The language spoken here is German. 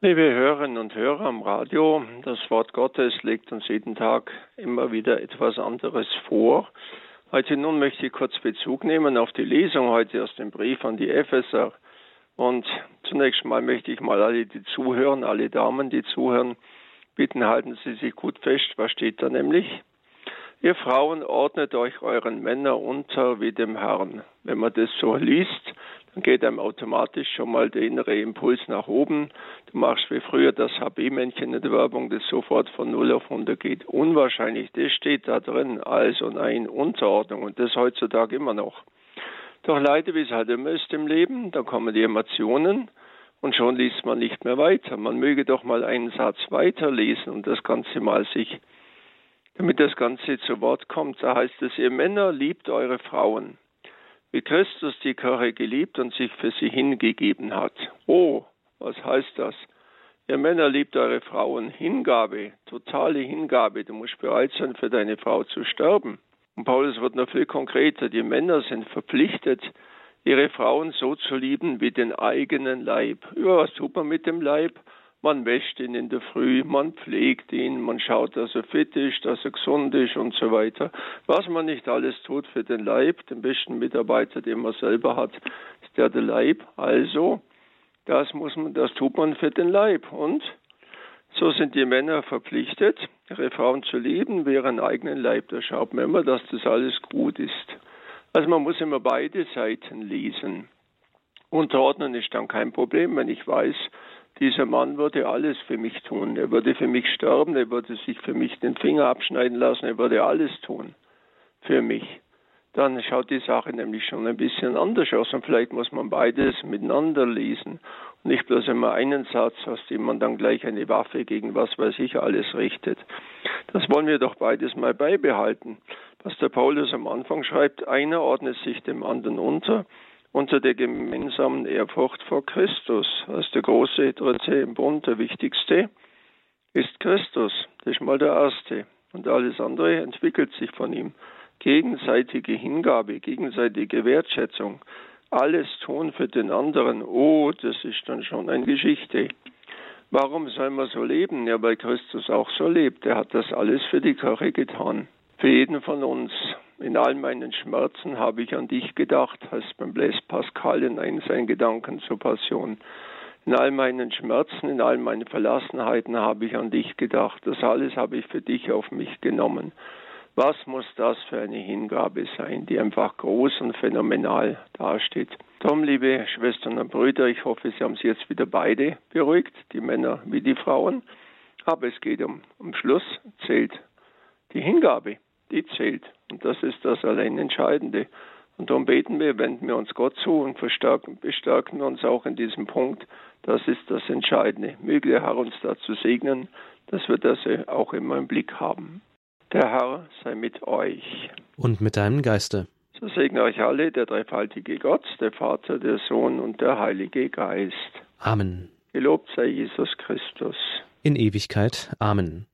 Liebe Hörerinnen und Hörer am Radio, das Wort Gottes legt uns jeden Tag immer wieder etwas anderes vor. Heute nun möchte ich kurz Bezug nehmen auf die Lesung heute aus dem Brief an die Epheser. Und zunächst mal möchte ich mal alle, die zuhören, alle Damen, die zuhören, bitten, halten Sie sich gut fest. Was steht da nämlich? Ihr Frauen ordnet euch euren Männern unter wie dem Herrn. Wenn man das so liest, dann geht einem automatisch schon mal der innere Impuls nach oben. Du machst wie früher das HB-Männchen in der Werbung, das sofort von 0 auf 100 geht. Unwahrscheinlich, das steht da drin, also nein, Unterordnung und das heutzutage immer noch. Doch leider, wie es halt immer ist im Leben, da kommen die Emotionen und schon liest man nicht mehr weiter. Man möge doch mal einen Satz weiterlesen und das Ganze mal sich damit das Ganze zu Wort kommt. Da heißt es, ihr Männer liebt eure Frauen, wie Christus die Kirche geliebt und sich für sie hingegeben hat. Oh, was heißt das? Ihr Männer liebt eure Frauen. Hingabe, totale Hingabe. Du musst bereit sein, für deine Frau zu sterben. Und Paulus wird noch viel konkreter. Die Männer sind verpflichtet, ihre Frauen so zu lieben wie den eigenen Leib. Ja, was tut man mit dem Leib? Man wäscht ihn in der Früh, man pflegt ihn, man schaut, dass er fit ist, dass er gesund ist und so weiter. Was man nicht alles tut für den Leib, den besten Mitarbeiter, den man selber hat, ist der der Leib. Also, das muss man, das tut man für den Leib. Und so sind die Männer verpflichtet, ihre Frauen zu lieben wie ihren eigenen Leib. Da schaut man immer, dass das alles gut ist. Also man muss immer beide Seiten lesen. Unterordnen ist dann kein Problem, wenn ich weiß, dieser Mann würde alles für mich tun. Er würde für mich sterben, er würde sich für mich den Finger abschneiden lassen, er würde alles tun für mich. Dann schaut die Sache nämlich schon ein bisschen anders aus und vielleicht muss man beides miteinander lesen und nicht bloß immer einen Satz, aus dem man dann gleich eine Waffe gegen was weiß ich alles richtet. Das wollen wir doch beides mal beibehalten. Was der Paulus am Anfang schreibt, einer ordnet sich dem anderen unter unter der gemeinsamen Ehrfurcht vor Christus. Als der große dritte im Bund, der wichtigste, ist Christus. Das ist mal der erste. Und alles andere entwickelt sich von ihm. Gegenseitige Hingabe, gegenseitige Wertschätzung, alles tun für den anderen. Oh, das ist dann schon eine Geschichte. Warum soll man so leben? Ja, weil Christus auch so lebt. Er hat das alles für die Kirche getan. Für jeden von uns. In all meinen Schmerzen habe ich an dich gedacht, heißt beim Blaise Pascal in einem seinen Gedanken zur Passion. In all meinen Schmerzen, in all meinen Verlassenheiten habe ich an dich gedacht. Das alles habe ich für dich auf mich genommen. Was muss das für eine Hingabe sein, die einfach groß und phänomenal dasteht? Darum, liebe Schwestern und Brüder, ich hoffe, Sie haben sie jetzt wieder beide beruhigt, die Männer wie die Frauen. Aber es geht um, um Schluss, zählt die Hingabe die zählt. Und das ist das allein Entscheidende. Und darum beten wir, wenden wir uns Gott zu und verstärken, bestärken uns auch in diesem Punkt. Das ist das Entscheidende. Möge der Herr uns dazu segnen, dass wir das auch immer im Blick haben. Der Herr sei mit euch. Und mit deinem Geiste. So segne euch alle der dreifaltige Gott, der Vater, der Sohn und der Heilige Geist. Amen. Gelobt sei Jesus Christus. In Ewigkeit. Amen.